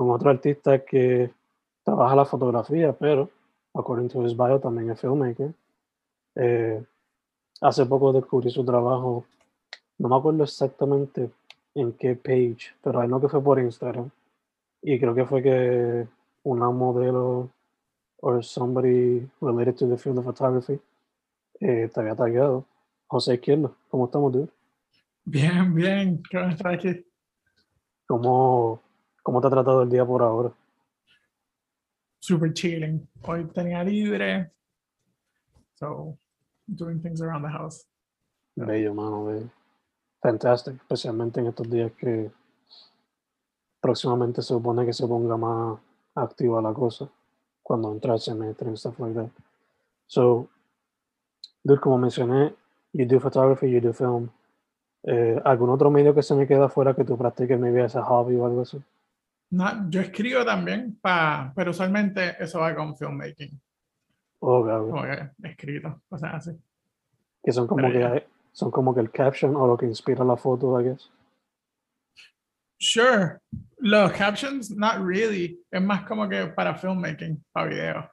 con otro artista que trabaja la fotografía, pero according to his bio también es filmmaker. Eh, hace poco descubrí su trabajo, no me acuerdo exactamente en qué page, pero hay no que fue por Instagram. Y creo que fue que una modelo or somebody related to the field of photography eh, te había tagueado. José Izquierdo, ¿cómo estamos, dude? Bien, bien, ¿cómo estás aquí? ¿Cómo, ¿Cómo te ha tratado el día por ahora? Super chilling. Hoy tenía libre. So, doing things around the house. Bello, mano, bello. Fantastic, especialmente en estos días que próximamente se supone que se ponga más activa la cosa cuando entra el semestre and stuff like that. So, dude, como mencioné, you do photography, you do film. Eh, ¿Algún otro medio que se me queda fuera que tú practiques, maybe as a hobby o algo así? No, yo escribo también, pa, pero usualmente eso va con filmmaking. Oh, okay. Como que escrito, cosas así. Que son como Pero que ya. son como que el caption o lo que inspira la foto, I guess. Sure. Los captions, not really. Es más como que para filmmaking, para video.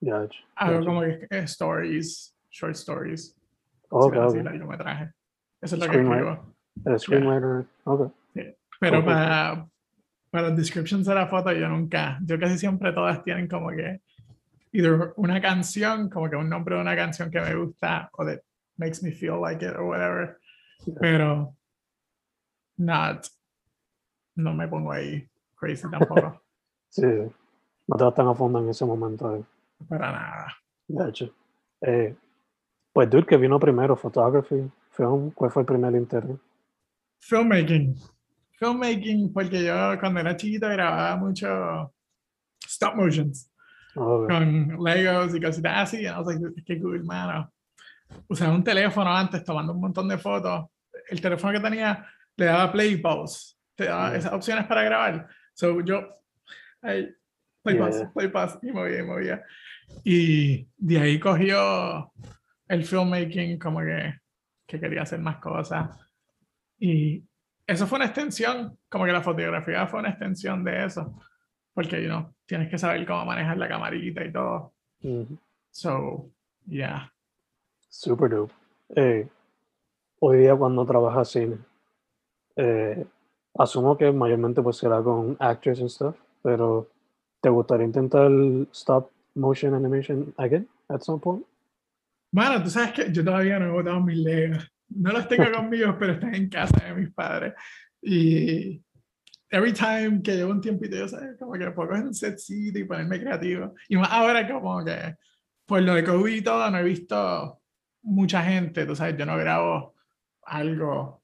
Yeah, Algo como que eh, stories, short stories. okay, así, okay. largometraje. Eso es lo que escribo. El screenwriter, okay. Pero Ok. para, para los descriptions de la foto yo nunca, yo casi siempre todas tienen como que either una canción, como que un nombre de una canción que me gusta o that makes me feel like it or whatever. Pero not, no me pongo ahí crazy tampoco, Sí, no te vas tan a fondo en ese momento. eh. para nada. De hecho. Eh, pues, dude, que vino primero, photography, film, ¿cuál fue el primer interés? Filmmaking. Filmmaking, porque yo cuando era chiquito grababa mucho stop motions. Okay. con Legos y cositas así. Y I was like, qué cool, mano. Usaba un teléfono antes tomando un montón de fotos. El teléfono que tenía le daba play pause. Te daba Mm. esas opciones para grabar. So yo, ahí, play Yeah, pause, yeah. play pause, y movía, y movía. Y de ahí cogió el filmmaking como que, que quería hacer más cosas. Y eso fue una extensión, como que la fotografía fue una extensión de eso. Porque, you know, tienes que saber cómo manejar la camarita y todo. Ujú. So, yeah. Super dope. Eh, hoy día cuando trabajas cine, eh, asumo que mayormente pues será con actors and stuff, pero ¿te gustaría intentar stop motion animation again at some point? Bueno, tú sabes que yo todavía no he botado mis legos. No los tengo conmigo, pero están en casa de mis padres. Y every time que llevo un tiempito, yo sé, como que puedo coger un setcito y ponerme creativo. Y más ahora como que, por lo de COVID y todo, no he visto mucha gente, tú sabes, yo no grabo algo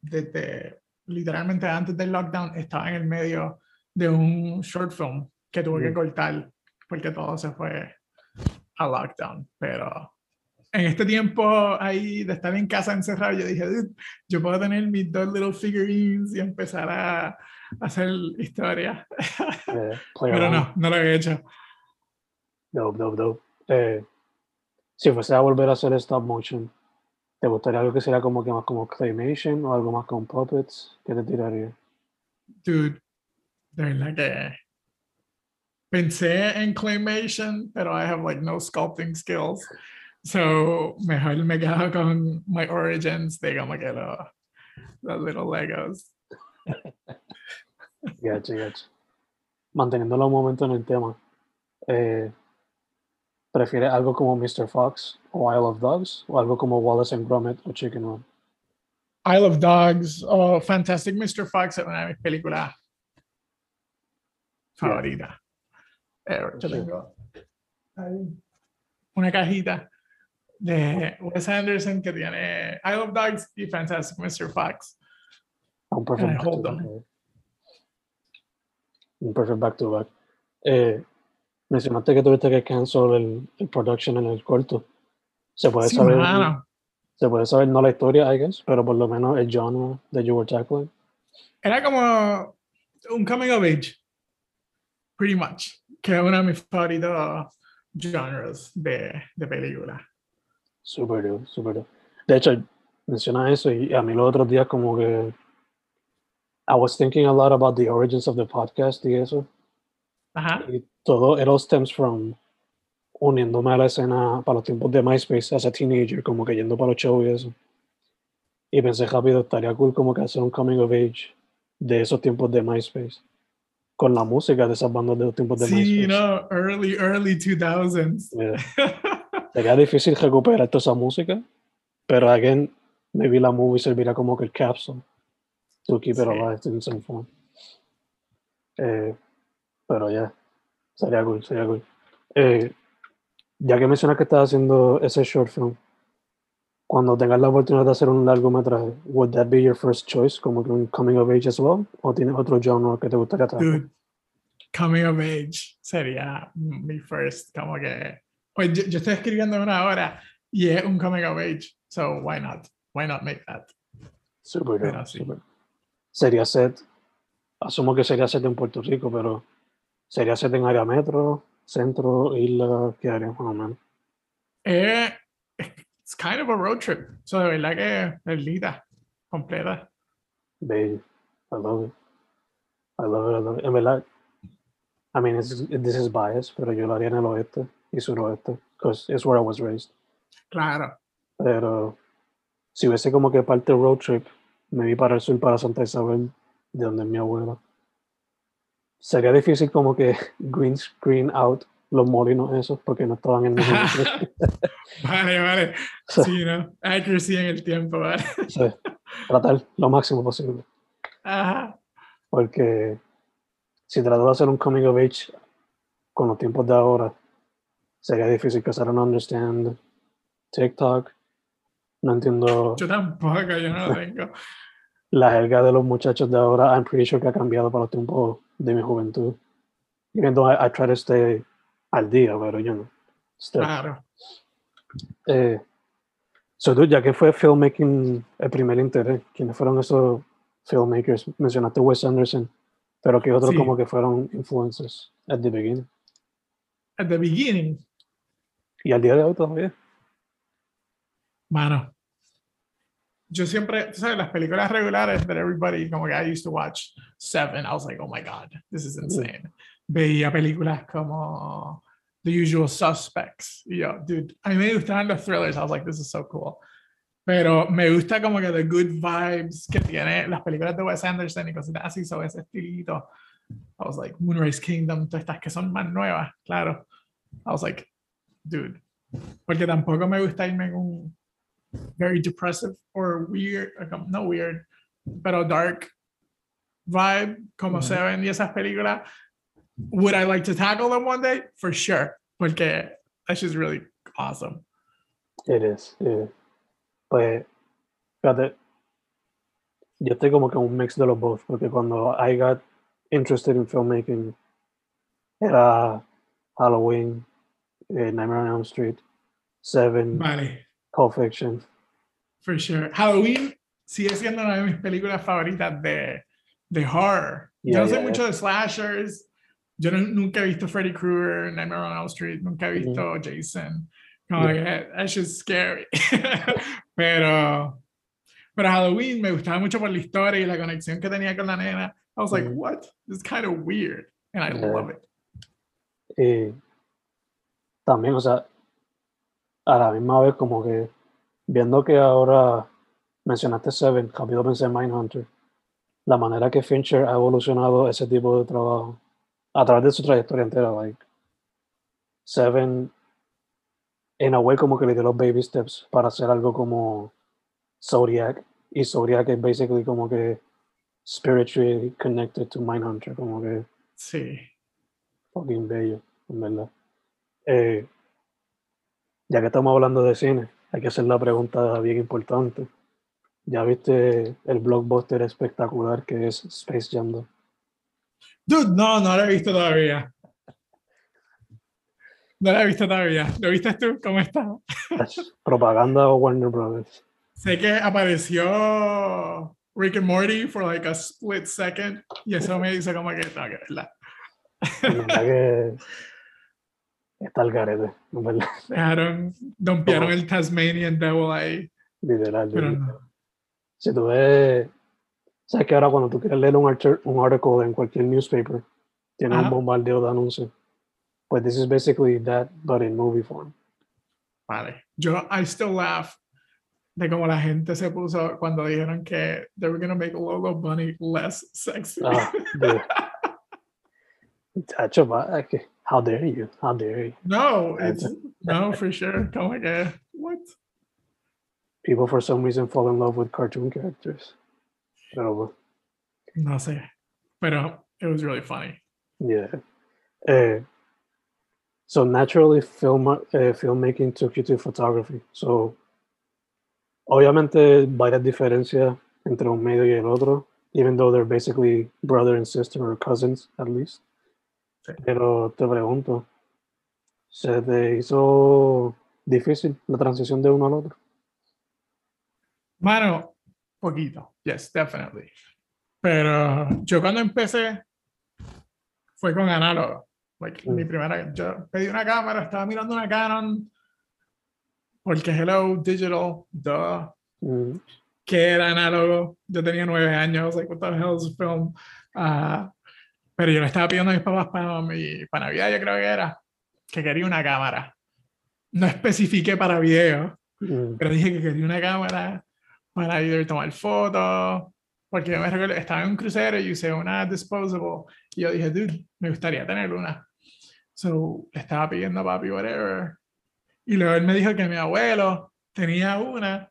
desde, literalmente antes del lockdown, estaba en el medio de un short film que tuve que Mm. cortar porque todo se fue a lockdown. Pero en este tiempo ahí de estar en casa encerrado, yo dije, "Dude, yo puedo tener mis dos little figurines y empezar a, hacer historia. Eh, Pero no, no lo he hecho. Dope, dope, dope. Eh, si fuese a volver a hacer stop motion, ¿te gustaría algo que sería como que más como claymation o algo más con puppets? ¿Qué te tiraría? Dude, de verdad que pensé en claymation, pero I have like no sculpting skills. So mejor me quedo con my origins de como que los, los little Legos. Gacho, gacho. Manteniéndolo un momento en el tema, eh, ¿prefieres algo como Mr. Fox o Isle of Dogs o algo como Wallace and Gromit o Chicken Run? Isle of Dogs o Fantastic Mr. Fox es una de mis películas favoritas. Eh, yo tengo una cajita de Wes Anderson que tiene Isle of Dogs y Fantastic Mr. Fox. Un perfect I back to back. Un perfect back to back. Eh, mencionaste que tuviste que cancel el, el production en el corto. Se puede Sí, saber, mano. se puede saber no la historia, I guess, pero por lo menos el genre that you were tackling. Era como un coming of age, pretty much, que es uno de mis favoritos genres de, de película. Super dude, super dude. De hecho, menciona eso y a mí los otros días como que I was thinking a lot about the origins of the podcast y eso. Ajá. Y todo, it all stems from uniéndome a la escena para los tiempos de MySpace as a teenager, como que yendo para los shows y eso. Y pensé rápido, estaría cool como que hacer un coming of age de esos tiempos de MySpace. Con la música de esas bandas de los tiempos de Sí, MySpace. no, early, early 2000s. Yeah. Sería difícil recuperar toda esa música, pero again, maybe la movie servirá como que el capsule to keep it Sí. alive in some form. Eh, pero ya, sería cool, sería cool. Eh, ya que mencionas que estás haciendo ese short film, cuando tengas la oportunidad de hacer un largometraje, would that be your first choice, como que un coming of age as well, o tienes otro genre que te gustaría tratar? Dude, coming of age sería mi first, como que. Pues yo, yo estoy escribiendo una hora y es un coming of age, so why not? Why not make that? Super, Pero sí. super. Sería set, asumo que sería set en Puerto Rico, pero sería set en área metro, centro, isla, ¿qué área más o menos? Eh, it's kind of a road trip. So de verdad que es linda, completa. Baby, I love it. I love it, I love it. En verdad, I mean, this is biased, pero yo lo haría en el oeste y suroeste, because it's where I was raised. Claro. Pero si hubiese como que parte road trip, me vi para el sur, para Santa Isabel, de donde es mi abuela. Sería difícil como que green screen out los molinos esos, porque no estaban en ningún Vale, vale. Sí, ¿no? Accuracy en el tiempo, ¿vale? Sí, tratar lo máximo posible. Ajá. Porque si trato de hacer un coming of age con los tiempos de ahora, sería difícil que I don't understand TikTok. No entiendo Yo tampoco, yo no lo tengo. la jerga de los muchachos de ahora. I'm pretty sure que ha cambiado para los tiempos de mi juventud. Even though I, I try to stay al día, pero yo no. Still. Claro. Eh, so, dude, ya que fue filmmaking el primer interés, ¿quiénes fueron esos filmmakers? Mencionaste Wes Anderson, pero que otros Sí. como que fueron influencers at the beginning. At the beginning, Y al día de hoy todavía. mano. Yo siempre, tú sabes, las películas regulares that everybody, como que I used to watch Seven, I was like, oh my God, this is insane. Veía películas como The Usual Suspects. Y yo, dude, a mí me gustaban los thrillers. I was like, this is so cool. Pero me gusta como que the good vibes que tiene las películas de Wes Anderson y cosas así sobre ese estilito. I was like, Moonrise Kingdom, todas estas que son más nuevas, claro. I was like, dude. Porque tampoco me gusta irme en un very depressive or weird, like, um, no weird, pero dark vibe, como Ujú. Seven y esas películas. Would I like to tackle them one day? For sure. Porque that's just really awesome. It is. yeah. Pues, fíjate, yo estoy como que un mix de los dos, porque cuando I got interested in filmmaking, era Halloween, eh, Nightmare on Elm Street, Seven, Vale, Pulp Fiction. for sure. Halloween sigue siendo una de mis películas favoritas de, de horror. Yo Yeah, no sé yeah, mucho de slashers. Yo no- nunca he visto Freddy Krueger, Nightmare on Elm Street, nunca he visto Jason. Como que that's just scary. pero, pero Halloween me gustaba mucho por la historia y la conexión que tenía con la nena. I was like, Mhm. what? This is kind of weird. And I Yeah. love it. Y también, o sea, a la misma vez como que viendo que ahora mencionaste Seven, rápido pensé en Mindhunter, la manera que Fincher ha evolucionado ese tipo de trabajo a través de su trayectoria entera, like Seven, en a way como que le dio los baby steps para hacer algo como Zodiac, y Zodiac es basically como que spiritually connected to Mindhunter, como que Sí. fucking bello, en verdad. Eh, ya que estamos hablando de cine, hay que hacer la pregunta bien importante. ¿Ya viste el blockbuster espectacular que es Space Jam 2? Dude, no, no lo he visto todavía. No lo he visto todavía. ¿Lo viste tú? ¿Cómo está? ¿Es propaganda o Warner Brothers? Sé que apareció Rick and Morty for like a split second y eso me hizo como que no, que verla. En verdad que está el garete, en verdad, Dejaron, dompearon el Tasmanian Devil ahí, literal. pero literal. no. Si tú ves, sabes que ahora cuando tú quieres leer un, archer- un article en cualquier newspaper, tiene un bombardeo de anuncios. Pues this is basically that, but in movie form. Vale. Yo, I still laugh de cómo la gente se puso cuando dijeron que they were gonna make Logo Bunny less sexy. Ah. Tacho, va, es que, how dare you? How dare you? no, it's, no, for sure. Como que, what? People for some reason fall in love with cartoon characters. Bueno, No sé. Pero it was really funny. yeah. Eh, so naturally, film, eh, filmmaking took you to photography. So, obviamente, by varias diferencias entre un medio y el otro, even though they're basically brother and sister or cousins, at least. Sí. Pero te pregunto, ¿se te hizo difícil la transición de uno al otro? Mano, poquito. Yes, definitely. Pero yo cuando empecé fue con análogo. Like, mi Mm. primera, yo pedí una cámara, estaba mirando una Canon, porque hello, digital, duh, Mm, que era análogo. Yo tenía nueve años, like, what the hell is film? Ah, pero yo le estaba pidiendo a mis papás para, mi, para Navidad, yo creo que era, que quería una cámara. No especifiqué para video, mm, pero dije que quería una cámara para ir a tomar fotos, porque yo me recuerdo, estaba en un crucero y usé una disposable, y yo dije, dude, me gustaría tener una. So, le estaba pidiendo a papi, whatever. Y luego él me dijo que mi abuelo tenía una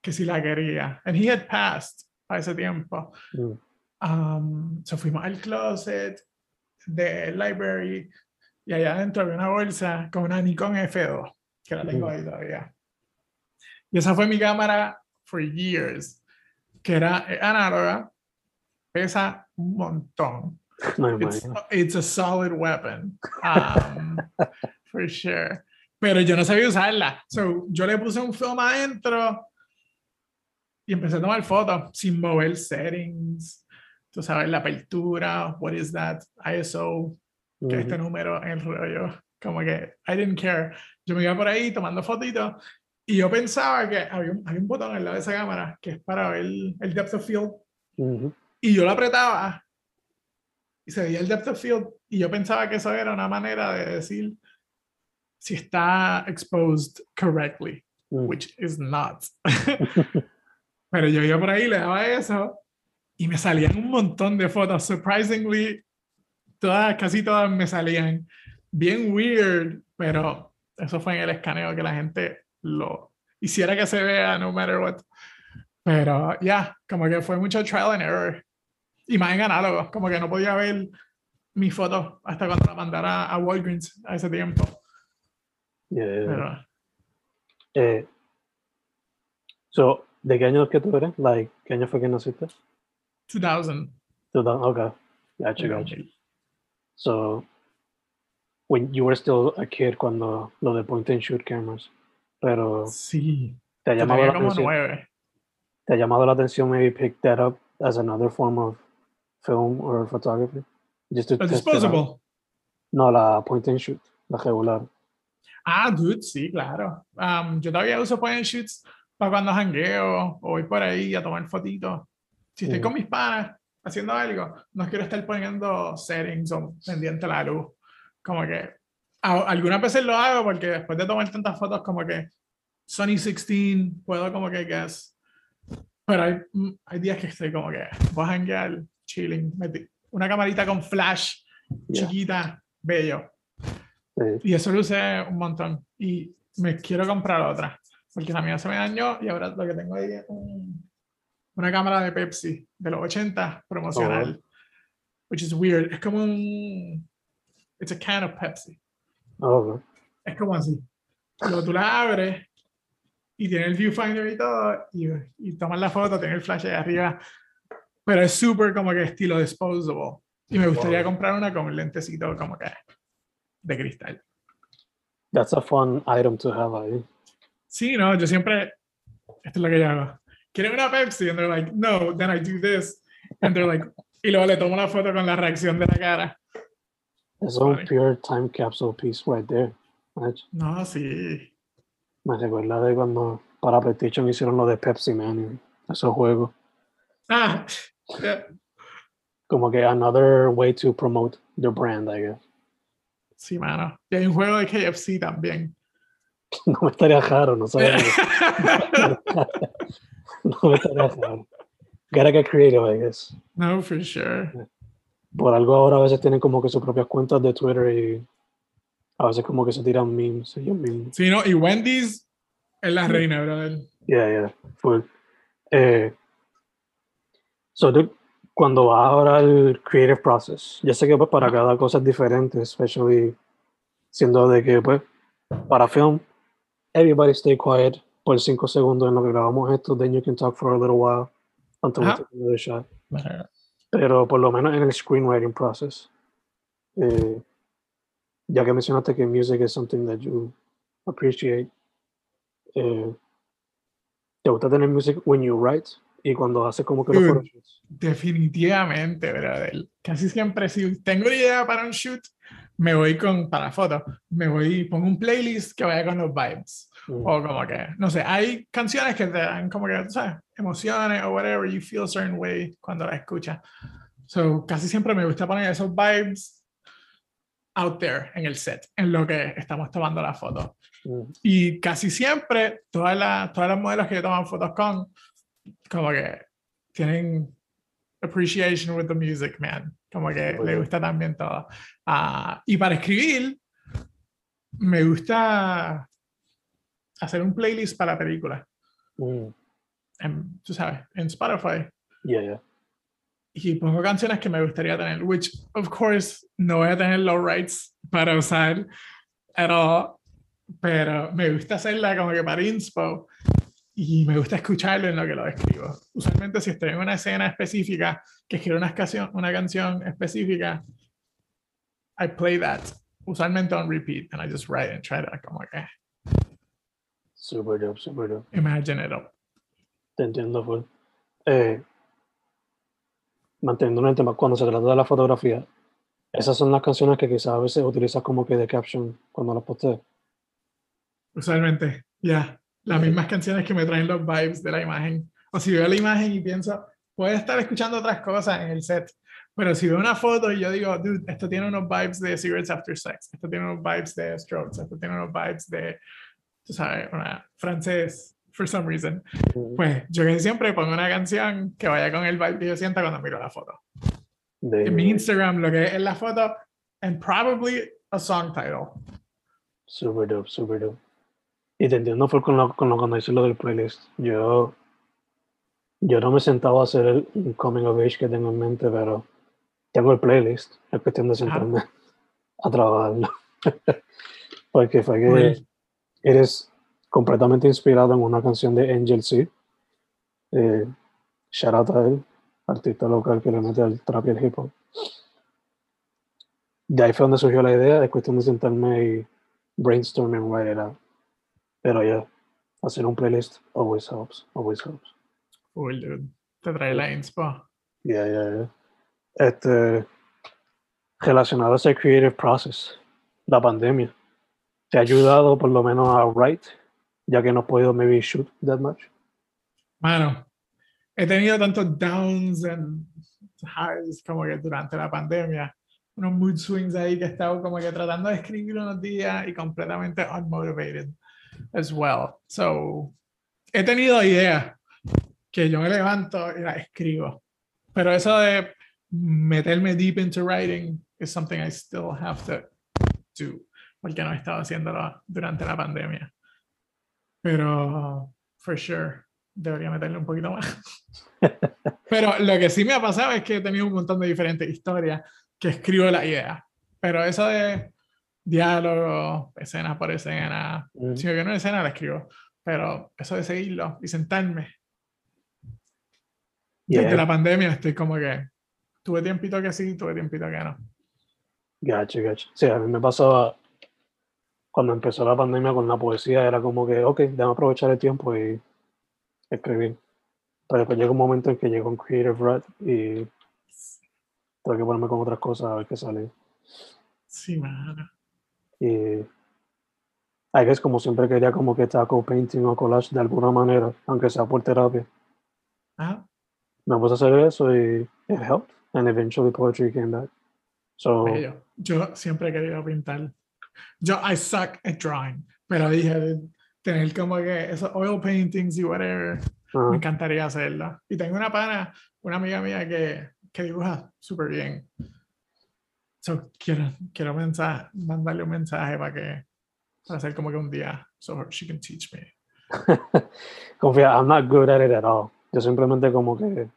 que si la quería. And he had passed a ese tiempo. mm. Um, so fuimos al closet del library y allá adentro había una bolsa con una Nikon F2, que la tengo ahí todavía. Y esa fue mi cámara for years, que era eh, análoga, pesa un montón. No It's, it's a solid weapon, um, for sure. Pero yo no sabía usarla. So, yo le puse un film adentro y empecé a tomar fotos sin mover settings. Tú sabes, la apertura, what is that, ISO, que Ujú. este número en el rollo. Como que I didn't care. Yo me iba por ahí tomando fotitos y yo pensaba que había un, había un botón al lado de esa cámara que es para ver el depth of field Ujú. y yo lo apretaba y se veía el depth of field y yo pensaba que eso era una manera de decir si está exposed correctly, Mm. which is not. Pero yo iba por ahí, le daba eso y me salían un montón de fotos. Surprisingly, todas, casi todas me salían bien weird, pero eso fue en el escaneo que la gente lo hiciera que se vea, no matter what. Pero ya, como que fue mucho trial and error. Y más en análogo, como que no podía ver mi foto hasta cuando la mandara a Walgreens a ese tiempo. Yeah, yeah, yeah. Pero Eh, so, ¿de qué año es que tú eres? Like, ¿qué año fue que naciste? 2000. 2000, okay. Gotcha, gotcha. So, when you were still a kid cuando lo de point and shoot cameras, pero Sí, te ha llamado la atención, nueve. te ha llamado la atención maybe pick that up as another form of film or photography. Just to La test disposable. No, la point and shoot, la regular. Ah, dude, sí, claro. Um, yo todavía uso point and shoots para cuando jangueo o voy por ahí a tomar fotitos. Si estoy Mm. con mis panas haciendo algo, no quiero estar poniendo settings o pendiente a la luz. Como que algunas veces lo hago porque después de tomar tantas fotos como que Sony 16 puedo como que guess. Pero hay, mm, hay días que estoy como que voy a janguear, chilling, una camarita con flash Yeah. chiquita, bello. Sí. Y eso lo usé un montón. Y me quiero comprar otra. Porque la mía se me dañó y ahora lo que tengo ahí es un- una cámara de Pepsi de los 80 promocional. Which is weird. Es como un. It's a can of Pepsi. Oh. Es como así. Luego tú la abres y tiene el viewfinder y todo. Y, y tomas la foto, tiene el flash ahí arriba. Pero es súper como que estilo disposable. Y me gustaría Wow. comprar una con un lentecito como que de cristal. That's a fun item to have ahí. Sí, no, yo siempre, esto es lo que yo hago. ¿Quieren una Pepsi? And they're like, no, then I do this. And they're like, y luego le tomo la foto con la reacción de la cara. It's un Funny. pure time capsule piece right there. No, sí. Me recuerda de cuando para PlayStation hicieron lo de Pepsi Man y esos juegos. Ah, eh, Como que another way to promote the brand, I guess. sí, mano. Y hay un juego de KFC también. No me estaría raro, no sé. no me. Gotta get creative, I guess. no, for sure. Por algo ahora a veces tienen como que sus propias cuentas de Twitter y a veces como que se tiran memes ellos mismos. Sí, no, y Wendy's es la reina, brother. Yeah, yeah, full. Eh, so, tú, cuando vas ahora al creative process, yo sé que pues, para cada cosa es diferente, especially siendo de que, pues, para film, everybody stay quiet por cinco segundos en lo que grabamos esto, then you can talk for a little while until we Ajá. take another shot. Pero por lo menos en el screenwriting process, eh, ya que mencionaste que music is something that you appreciate, eh, ¿te gusta tener music when you write y cuando haces como que los photoshoots? Definitivamente, brother. Casi siempre, si tengo una idea para un shoot, me voy con, para foto, me voy, pongo un playlist que vaya con los vibes. Mm, O como que, no sé, hay canciones que te dan como que, ¿sabes? Emociones o whatever, you feel a certain way cuando la escuchas. So, casi siempre me gusta poner esos vibes out there en el set, en lo que estamos tomando la foto. mm, Y casi siempre, todas las, todas las modelos que yo toman fotos con, como que tienen appreciation with the music, man. Como que Muy le bien. gusta también todo. Ah, y para escribir, me gusta hacer un playlist para la película. mm, En, tú sabes, en Spotify. yeah, yeah. Y pongo canciones que me gustaría tener, which, of course, no voy a tener los rights para usar at all, pero me gusta hacerla como que para inspo y me gusta escucharlo en lo que lo escribo. Usualmente si estoy en una escena específica, que escribo una canción, una canción específica, I play that, usualmente on repeat, and I just write and try to como que Super dope, super dope. imagine it up. Te entiendo, full. Eh, manteniendo en el tema, cuando se trata de la fotografía, esas son las canciones que quizás a veces utilizas como que de caption cuando las posteas. Usualmente, ya. Las mismas canciones que me traen los vibes de la imagen. O si veo la imagen y pienso, puedo estar escuchando otras cosas en el set. Pero si veo una foto y yo digo, dude, esto tiene unos vibes de Cigarettes After Sex, esto tiene unos vibes de Strokes, esto tiene unos vibes de, tú sabes, una francés, for some reason. Pues yo que siempre pongo una canción que vaya con el vibe que yo sienta cuando miro la foto. de- En mi Instagram, lo que es la foto, and probably a song title. Super dope, super dope. Y te entiendo full con lo, con lo cuando dices lo del playlist. Yo, yo no me he sentado a hacer el coming of age que tengo en mente, pero tengo el playlist. Es cuestión de sentarme a trabajarlo. Porque fue que eres completamente inspirado en una canción de Angel C. Eh, shout out a él, artista local que le mete al trap y el hip hop. De ahí fue donde surgió la idea, es cuestión de sentarme y brainstorm and write it out. Pero ya, hacer un playlist always helps, always helps. Cool, dude. Te trae la inspo. Yeah, yeah, yeah. Este, relacionado a ese creative process, la pandemia, ¿te ha ayudado por lo menos a write, ya que no has podido maybe shoot that much? Mano, he tenido tantos downs and highs como que durante la pandemia, unos mood swings ahí que he estado como que tratando de escribir unos días y completamente unmotivated as well. So, he tenido ideas que yo me levanto y las escribo. Pero eso de meterme deep into writing is something I still have to do, porque no he estado haciéndolo durante la pandemia. Pero, for sure, debería meterle un poquito más. Pero lo que sí me ha pasado es que he tenido un montón de diferentes historias que escribo la idea. Pero eso de diálogo, escena por escena, Mm. si me viene una escena la escribo. Pero eso de seguirlo y sentarme. Yeah. Desde la pandemia estoy como que tuve tiempito que sí, tuve tiempito que no. Gotcha, gotcha. Sí, a mí me pasaba cuando empezó la pandemia con la poesía, era como que, ok, déjame aprovechar el tiempo y escribir. Pero después llega un momento en que llegó un creative rut y tengo que ponerme con otras cosas a ver qué sale. Sí, mano. Y I guess como siempre quería como que tackle painting o collage de alguna manera, aunque sea por terapia. Me puse a hacer eso y it helped. And eventually poetry came back. So, Bello. Yo siempre he querido pintar. Yo, I suck at drawing, pero dije, tener como que esos oil paintings y whatever, ajá. me encantaría hacerlo. Y tengo una pana, una amiga mía que, que dibuja súper bien. So, quiero, quiero mensaje, mandarle un mensaje para que, para hacer como que un día, so she can teach me. Confía, I'm not good at it at all. Yo simplemente como que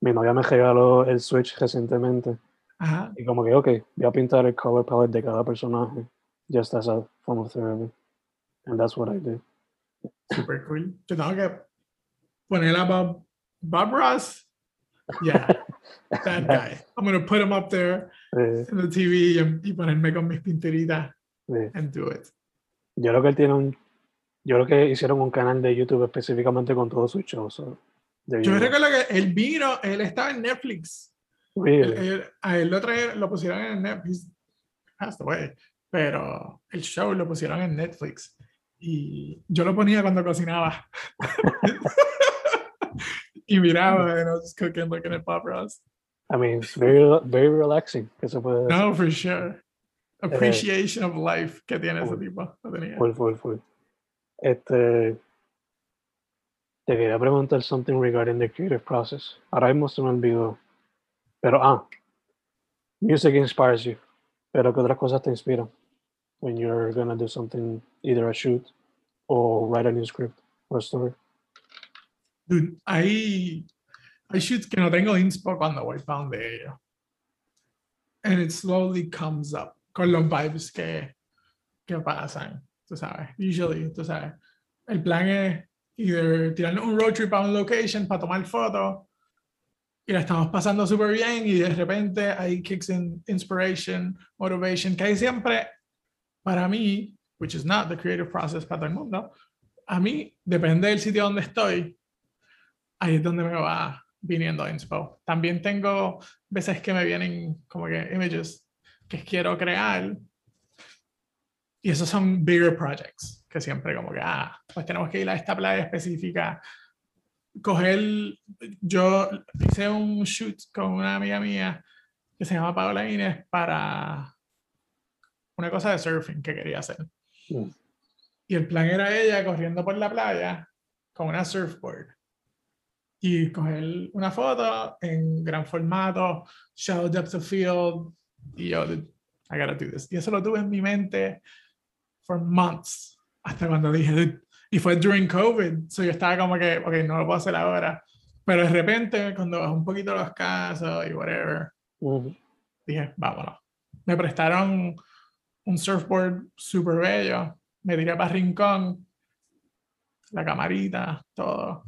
mi novia me regaló el Switch recientemente Ajá. y como que, ok, voy a pintar el color palette de cada personaje just as a form of therapy. And that's what I did. Super cool. Yo tengo que poner a Bob, Bob Ross. Yeah, that guy. I'm gonna put him up there Eh, in the TV y, y ponerme con mis pinteritas eh, and do it. yo creo que él tiene un... Yo creo que hicieron un canal de YouTube específicamente con todos sus shows. So, Yo recuerdo que él vino, él estaba en Netflix. Really? él- a él lo, trajeron- lo pusieron en Netflix. Away. Pero el show lo pusieron en Netflix. Y yo lo ponía cuando cocinaba. y miraba, and I was just cooking, looking at Bob Ross. I mean, it's very, very relaxing. Que se puede decir. No, for sure. Appreciation of life que tiene ese tipo. Full, full, full. Este, te quería preguntar something regarding the creative process. Ahora mismo se me olvidó. Pero, ah, music inspires you. Pero, ¿qué otras cosas te inspiran? When you're gonna do something, either a shoot or write a new script or a story. Dude, hay, hay shoots que no tengo inspo cuando voy para donde ellos. And it slowly comes up con los vibes que, que pasan, tú sabes. Usually, tú sabes. El plan es either tirar un road trip a un location para tomar fotos y la estamos pasando súper bien y de repente ahí kicks in inspiration, motivation, que hay siempre, para mí, which is not the creative process para todo el mundo, a mí, depende del sitio donde estoy, ahí es donde me va viniendo inspo. También tengo veces que me vienen como que images que quiero crear y esos son bigger projects que siempre como que, ah, pues tenemos que ir a esta playa específica. Coger, yo hice un shoot con una amiga mía que se llama Paola Inés para una cosa de surfing que quería hacer. Mm. Y el plan era ella corriendo por la playa con una surfboard y coger una foto en gran formato, shallow depth of field, y yo, I gotta do this. Y eso lo tuve en mi mente for months, hasta cuando dije, y fue during COVID, so yo estaba como que, ok, no lo puedo hacer ahora, pero de repente, cuando bajó un poquito los casos y whatever, Ujú. dije, vámonos. Me prestaron un surfboard súper bello, me tiré para Rincón, la camarita, todo.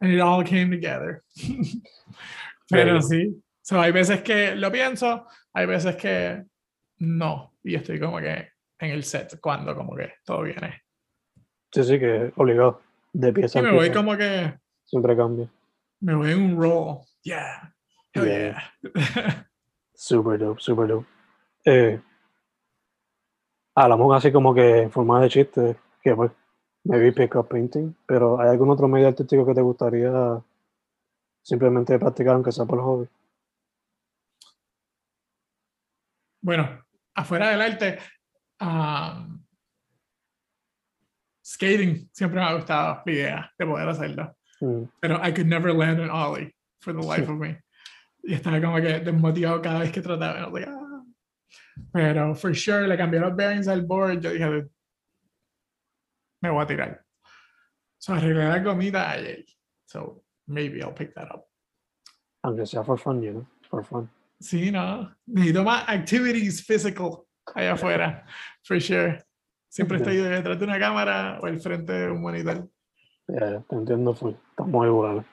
And it all came together. Pero sí, so, hay veces que lo pienso, hay veces que no, y estoy como que en el set cuando como que todo viene. Sí, sí, que obligado. De pieza Y me voy como que Siempre cambia. me voy en un roll. Yeah. Hell Yeah. yeah. Super dope, super dope. Eh, hablamos así como que en forma de chiste, que pues, maybe pick up painting, pero ¿hay algún otro medio artístico que te gustaría simplemente practicar aunque sea por hobby? bueno, afuera del arte, um, skating siempre me ha gustado la idea de poder hacerlo. Mm, Pero I could never land an ollie for the life of me. Y estaba como que desmotivado cada vez que trataba. like, "Ah". Pero for sure le cambié los bearings al board. Yo dije, me voy a tirar. So arreglé la comida ayer. So maybe I'll pick that up. aunque sea for fun, you know, for fun. Sí, no. Necesito más activities physical allá afuera. For sure. Siempre estoy detrás de una cámara o al frente de un monitor. Ya, te entiendo, full. Estamos iguales.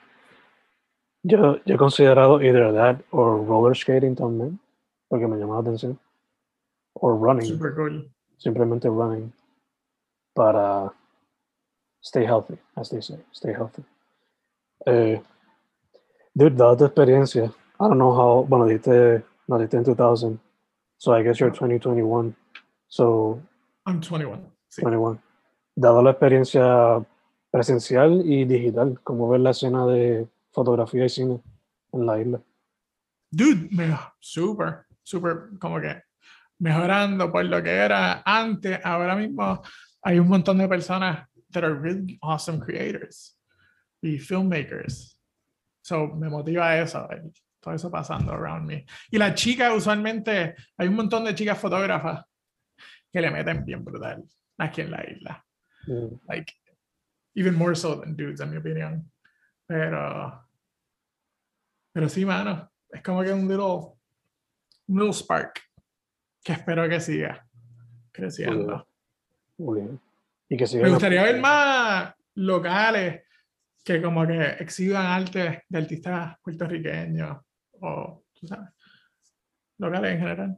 Yo, yo he considerado either that or roller skating también, porque me llama la atención. O running, Super cool. simplemente running para stay healthy, as they say, stay healthy. Eh, dude, dada tu experiencia, I don't know how, bueno, diste, no, diste en 2000, so I guess you're 2021, so I'm 21. Sí. 21. Dado la experiencia presencial y digital, como ver la escena de fotografía y cine en la isla. Dude, me, super, super, como que mejorando por lo que era antes. Ahora mismo hay un montón de personas that are really awesome creators y filmmakers. So me motiva eso, el- todo eso pasando around me. Y las chicas, usualmente, hay un montón de chicas fotógrafas que le meten bien brutal aquí en la isla. Mm, like even more so than dudes en mi opinión pero pero sí mano es como que un little un little spark que espero que siga creciendo Muy bien. Y que me la- gustaría ver más locales que como que exhiban arte de artistas puertorriqueños o tú sabes locales en general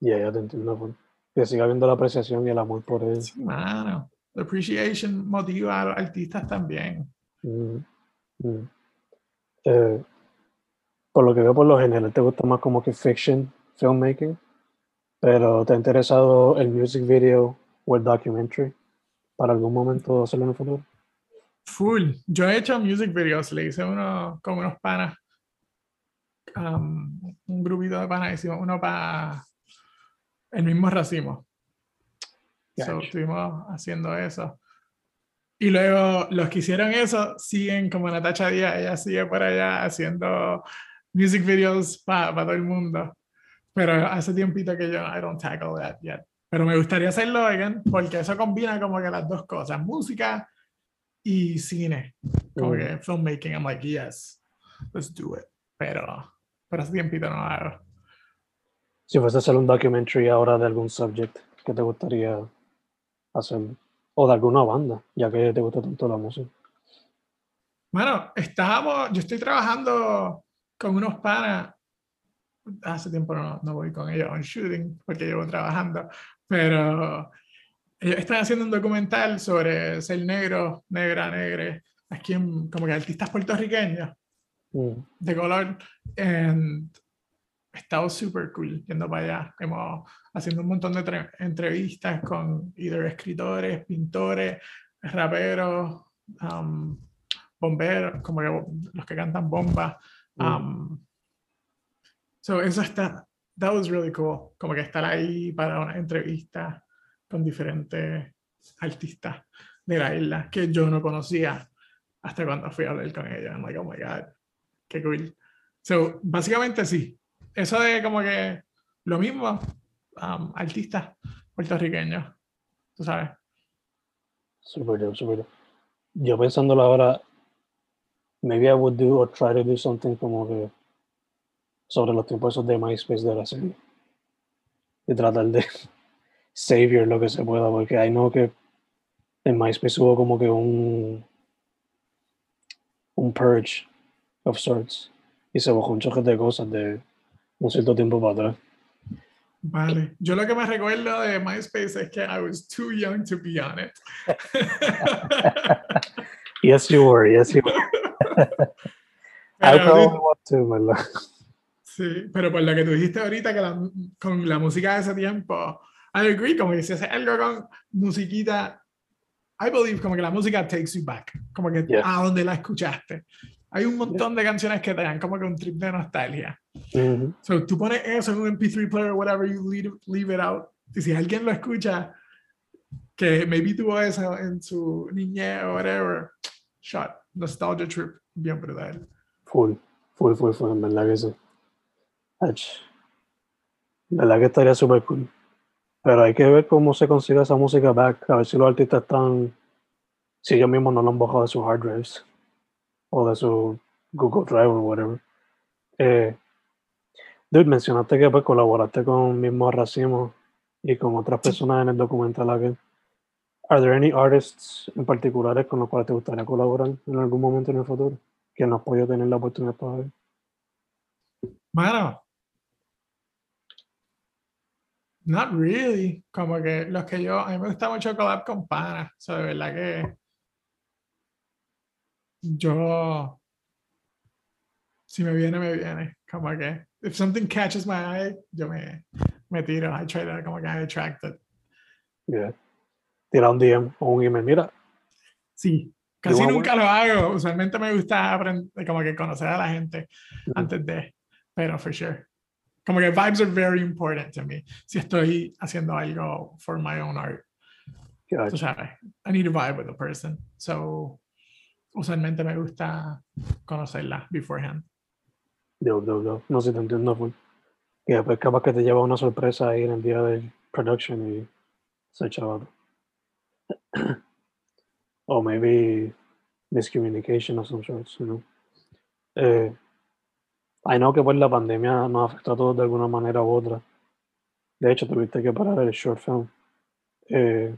Ya, ya te entiendo. full. Que siga habiendo la apreciación y el amor por él. sí, mano the appreciation motiva a los artistas también Mm, mm. Eh, por lo que veo, por lo general, te gusta más como que fiction, filmmaking, pero ¿te ha interesado el music video o el documentary para algún momento hacerlo en el futuro? Full. Yo he hecho music videos, le hice uno con unos panas. um, un grupito de panas, hicimos uno para el mismo racimo. So, Gotcha. estuvimos haciendo eso. Y luego los que hicieron eso siguen como Natacha Díaz, ella sigue por allá haciendo music videos para todo el mundo. Pero hace tiempito que yo I don't tackle that yet. Pero me gustaría hacerlo again, porque eso combina como que las dos cosas, música y cine. Como Mm. que filmmaking, I'm like, yes, let's do it. Pero, pero hace tiempito no lo hago. Si fuese a hacer un documentary ahora de algún subject que te gustaría hacer, o de alguna banda, ya que te gusta tanto la música. Bueno, estábamos, yo estoy trabajando con unos panas, hace tiempo no, no voy con ellos un shooting porque llevo trabajando, pero ellos están haciendo un documental sobre ser negro, negra, negre, aquí en, como que artistas puertorriqueños Mm, de color, and estado súper cool yendo para allá, hemos haciendo un montón de tre- entrevistas con either escritores, pintores, raperos, um, bomberos, como que los que cantan bomba. mm. So eso está, that was really cool, como que estar ahí para una entrevista con diferentes artistas de la isla que yo no conocía hasta cuando fui a hablar con ellos. I'm like, oh my god, qué cool. So, básicamente sí, eso de como que lo mismo, um, artistas puertorriqueños, tú sabes. Super dope. Yo pensándolo ahora, maybe I would do or try to do something como que sobre los tiempos esos de MySpace de la serie. Y tratar de savior lo que se pueda, porque I know que en MySpace hubo como que un un purge of sorts y se bajó un choque de cosas de un cierto tiempo para atrás. Vale. Yo lo que me recuerdo de MySpace es que I was too young to be on it. Yes, you were, yes, you were. I probably want to, ¿verdad? Sí, pero por lo que tú dijiste ahorita, que la- con la música de ese tiempo, I agree, como que si haces algo con musiquita, I believe como que la música takes you back, como que Yeah. a donde la escuchaste. Hay un montón de canciones que te dan como que un trip de nostalgia. Ujú. So, tú pones eso en un MP3 player, whatever, you leave, leave it out. Y si alguien lo escucha, que maybe tuvo eso en su niñez o whatever, shot, nostalgia trip, bien brutal. Full, full, full, full, en verdad que sí. En verdad que estaría súper cool. Pero hay que ver cómo se consigue esa música back, a ver si los artistas están, si ellos mismos no lo han bajado de sus hard drives o de su Google Drive o whatever. Eh, dude, mencionaste que pues colaboraste con mismo Racimo y con otras personas en el documental aquel. Are there any artists en particulares con los cuales te gustaría colaborar en algún momento en el futuro? Que no has podido tener la oportunidad para ver. Mano. Not really. Como que los que yo, a mí me gusta mucho collab con panas. O sea, de verdad que yo, si me viene, me viene. Como que, if something catches my eye, yo me, me tiro. I try to, como que I attract it. Yeah. Tira un DM o un email. Mira, Sí, casi nunca lo hago. Usualmente me gusta aprender, como que conocer a la gente Mm. antes de, pero for sure. Como que vibes are very important to me. Si estoy haciendo algo for my own art, que- tú sabes, I need to vibe with the person. So, usualmente me gusta conocerla beforehand. Yo, yo, yo. No sé, te entiendo. full. Y después capaz que te lleva una sorpresa ahí en el día del production y se chaval. o maybe miscommunication of some sorts, you know. Eh, I know que pues la pandemia nos afectó a todos de alguna manera u otra. De hecho, tuviste que parar el short film. Eh,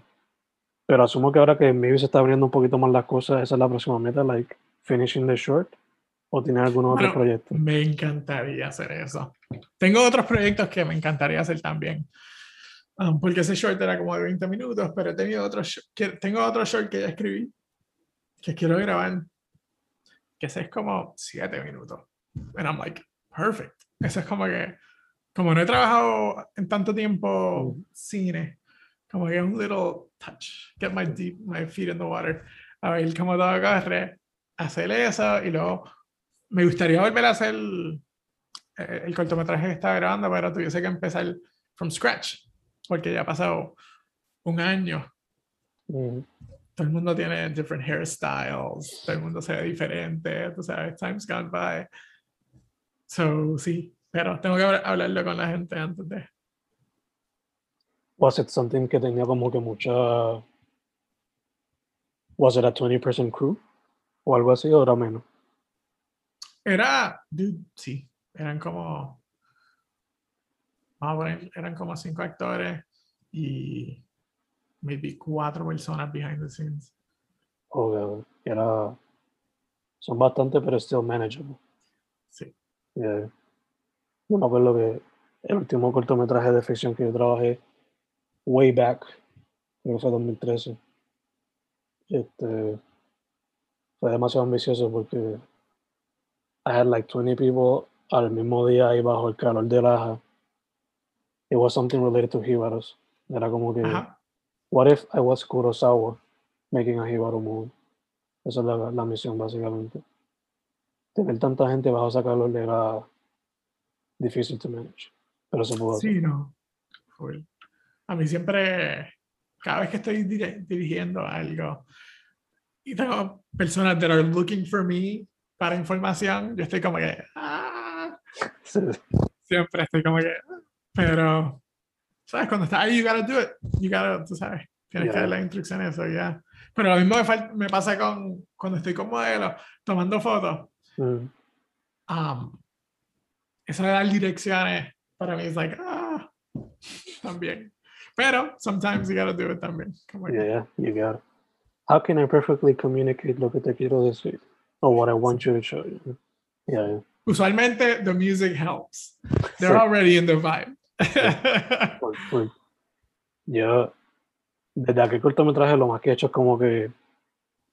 pero asumo que ahora que maybe se está abriendo un poquito más las cosas, esa es la próxima meta, like finishing the short. ¿O tienes algún otro Bueno, proyecto? Me encantaría hacer eso. Tengo otros proyectos que me encantaría hacer también. Um, porque ese short era como de 20 minutos, pero he tenido otro que- tengo otro short que ya escribí, que quiero grabar, que ese es como 7 minutos. And I'm like, perfect. Eso es como que, como no he trabajado en tanto tiempo cine, como que un little touch, get my, deep, my feet in the water, a ver cómo todo corre, hacer eso y luego me gustaría volver a hacer el, el cortometraje que estaba grabando, pero tuviese que empezar from scratch, porque ya ha pasado un año. Mm, Todo el mundo tiene different hairstyles, todo el mundo se ve diferente, tú sabes, time's gone by. So, sí, pero tengo que hablar- hablarlo con la gente antes de. Was it something que tenía como que mucha. Was it a 20% crew? O algo así, o era menos. Era, dude, sí, eran como. Vamos a poner, eran como cinco actores y maybe cuatro personas behind the scenes. O que era. Son bastante, pero still manageable. Sí. Yeah. Yo me acuerdo que el último cortometraje de ficción que yo trabajé, way back, creo que fue 2013, este, fue demasiado ambicioso porque I had like 20 people al mismo día ahí bajo el calor de la It was something related to Jibaros. Era como que, Ajá. what if I was Kurosawa making a Jibaro movie? Esa es la, la misión básicamente. Tener tanta gente bajo esa calor era difícil to manage. Pero se pudo. Sí, no. Full. A mí siempre, cada vez que estoy dire- dirigiendo algo y tengo personas that are looking for me para información, yo estoy como que, ah, Sí. siempre estoy como que, pero, ¿sabes? Cuando estás ahí, you gotta do it. You gotta, tú sabes, tienes que Yeah. dar las instrucciones, eso ya. Pero lo mismo me, me pasa con, cuando estoy con modelos, tomando fotos. Mm. um, eso de dar direcciones para mí es like, ah, también. Pero sometimes you gotta do it también. Como Yeah, yeah, you got it. How can I perfectly communicate lo que te quiero decir? Or what I want you to show you? Yeah, yeah. Usualmente the music helps. They're Sí. already in the vibe. Full. Yo, desde aquel cortometraje, lo más que he hecho es como que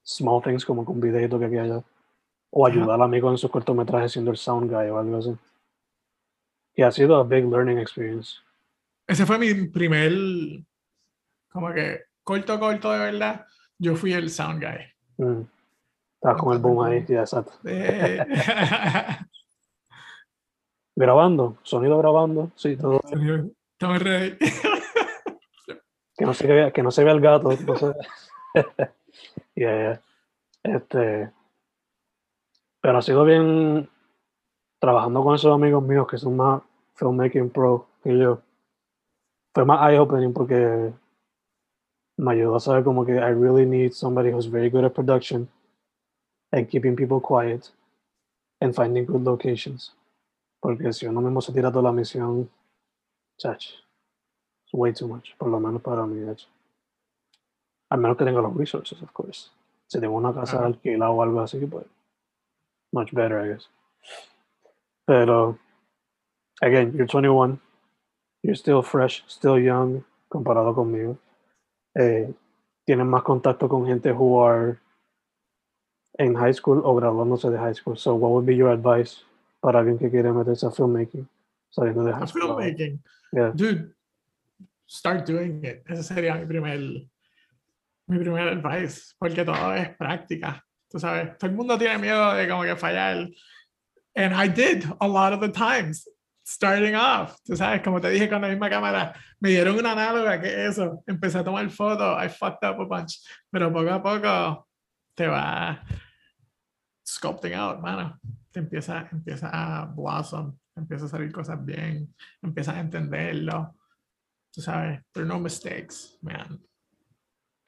small things, como que un videito que aquí allá. O ayudar al amigo en su cortometraje siendo el sound guy o algo así. Y ha sido a big learning experience. Ese fue mi primer, como que corto, corto de verdad. Yo fui el sound guy. Mm. Estás con el boom ahí, ya exacto. Eh, Grabando, sonido grabando, sí, todo. Estamos ready. Que no se vea, que no se vea el gato. No se... Yeah, yeah. Este, pero ha sido bien trabajando con esos amigos míos que son más filmmaking pro que yo. Fue más eye-opening porque me ayudó a saber como que I really need somebody who's very good at production and keeping people quiet and finding good locations. Porque si uno mismo se tira toda la misión, chach, it's way too much, por lo menos para mí, de hecho. Al menos que tenga los resources, of course. Si tengo una casa alquilada o algo así, pues, much better, I guess. Pero, again, you're 21, you're still fresh, still young, comparado conmigo. Eh, tienes más contacto con gente who are en high school o graduándose de high school. So, what would be your advice para alguien que quiere meterse a filmmaking saliendo de high A school? filmmaking. Yeah. Dude, start doing it. Ese sería mi primer, mi primer advice. Porque todo es práctica. Tú sabes, todo el mundo tiene miedo de como que fallar. And I did a lot of the times. Starting off, tú sabes, como te dije con la misma cámara, me dieron una análoga que eso, empecé a tomar fotos, I fucked up a bunch, pero poco a poco te va sculpting out, mano. Te empieza, empieza a blossom, empieza a salir cosas bien, empiezas a entenderlo. Tú sabes, there are no mistakes, man.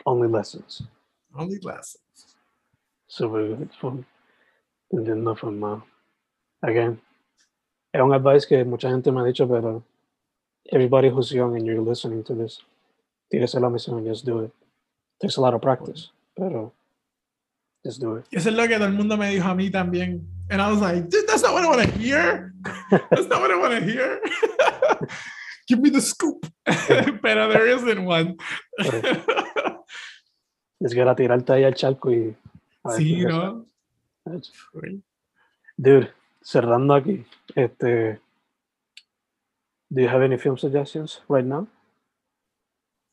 Only lessons. Only lessons. Super good. Fun. Entiendo from uh, again. Es un advice que mucha gente me ha dicho, pero everybody who's young and you're listening to this, tírese la misión, just do it. Takes a lot of practice, pero just do it. Eso es lo que todo el mundo me dijo a mí también. And I was like, dude, that's not what I want to hear. That's not what I want to hear. Give me the scoop. Pero there isn't one. Es que era tirarte ahí al charco y. sí, ¿no? Dude, cerrando aquí, este. Do you have any film suggestions right now?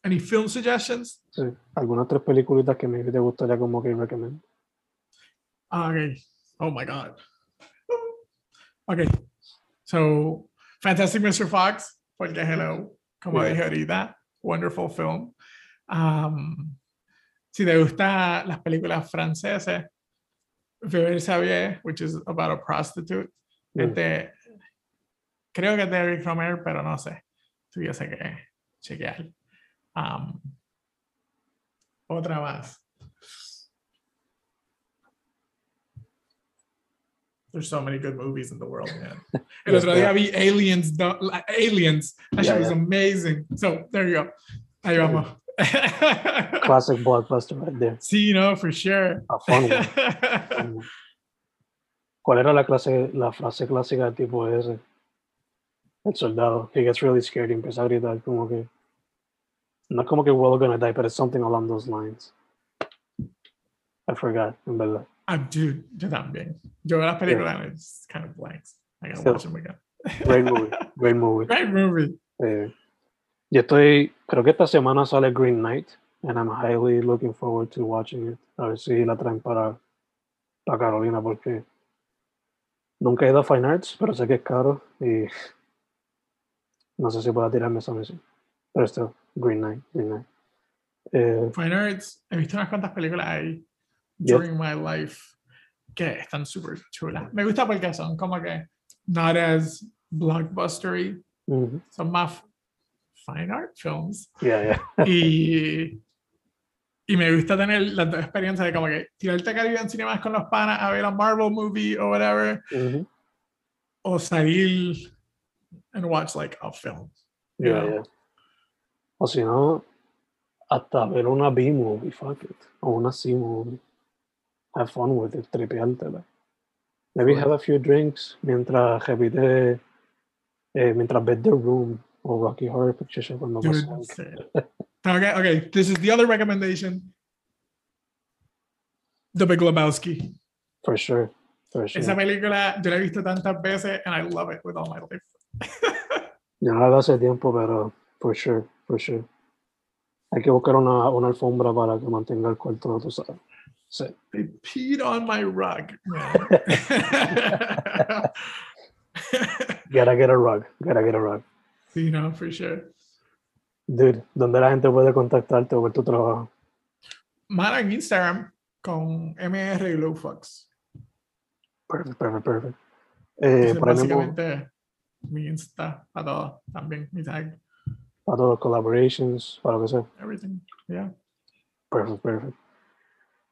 Any film suggestions? Sí. Algunas tres películas que maybe te gustaría como que recommend. Ah, Okay. Oh my God. Okay. So, Fantastic Mr. Fox, porque hello, como Yeah. dije ahorita, wonderful film. Um, si te gustan las películas francesas, Vivre Xavier, which is about a prostitute, Mm. este, creo que es de Eric Romer, pero no sé. Tuviese que chequear. Um, otra más. There's so many good movies in the world, man. El otro día vi Aliens, Aliens. That shit Yeah, was yeah. amazing. So, there you go. Ahí vamos. Classic blockbuster right there. sí, no, for sure. A fun one. fun one. ¿Cuál era la clase, la frase clásica del tipo ese? El soldado. He gets really scared y empieza a gritar como que. No como que we're all gonna die, but it's something along those lines. I forgot, en verdad. Ah, dude, yo también. Yo veo las películas and it's kind of blanks. I gotta Still. watch them again. Great movie. Great movie. Great movie. Eh, yo estoy, creo que esta semana sale Green Knight, and I'm highly looking forward to watching it. A ver si la traen para, para Carolina, porque nunca he ido a Fine Arts, pero sé que es caro y no sé si pueda tirarme esa misión. Pero esto, Green Knight, Green Knight. Eh, Fine Arts, he visto unas cuantas películas ahí during my life que están súper chulas. Me gusta porque son como que not as blockbustery, ujú, son más fine art films. yeah, yeah. Y, y me gusta tener las dos experiencias de como que tirarte a Caribbean Cinemas con los panas a ver a Marvel movie o whatever, ujú, o salir and watch like a film. yeah, yeah. O si no, hasta ver una B-movie, fuck it. O una C-movie. Have fun with it, tripeártela. Maybe have a few drinks mientras repite, eh, mientras ves The Room o Rocky Horror Picture Show cuando Dude, pasa. Okay, okay, this is the other recommendation. The Big Lebowski. For sure. for sure. Esa película yo la he visto tantas veces and I love it with all my life. No la hace tiempo, pero for sure, for sure. Hay que buscar una, una alfombra para que mantenga el cuarto, tú sabes. Sí. They peed on my rug. Gotta get a rug, gotta get a rug. sí, no, for sure. Dude, ¿dónde la gente puede contactarte o ver tu trabajo? Mara en Instagram con MR y Glow Fox. Perfect, perfect, perfect. Eh, por básicamente mi Insta para todo. También mi tag, para todos los collaborations, para lo que sea. everything. Yeah. Perfect, perfect.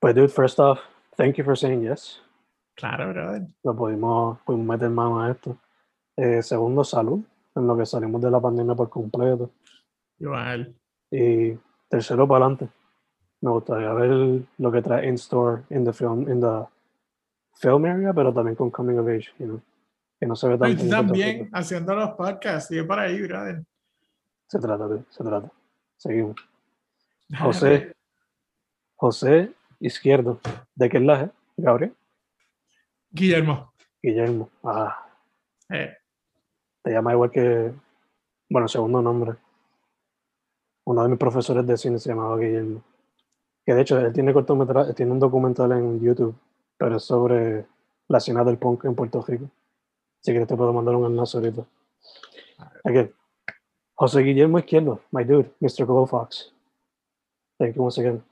Pues, dude, first off, thank you for saying yes. Claro, brother. Lo pudimos, pudimos meter mano a esto. Eh, segundo, salud, en lo que salimos de la pandemia por completo. Igual. Y tercero, para adelante. Me gustaría ver lo que trae in store in the film, in the film area, pero también con coming of age, you know, que no se ve Y Puerto también haciendo los podcasts. Sigue por ahí, brother. Se trata, se trata. Seguimos. José, José Izquierdo. ¿De qué laje? Gabriel. Guillermo. Guillermo. Ah, Eh, te llama igual que, bueno, segundo nombre. Uno de mis profesores de cine se llamaba Guillermo. Que de hecho, él tiene cortometraje, tiene un documental en YouTube, pero es sobre la escena del punk en Puerto Rico. Si quieres te puedo mandar un enlace ahorita. Again, José Guillermo Izquierdo, my dude, Mr. Glow Fox. Thank you once again.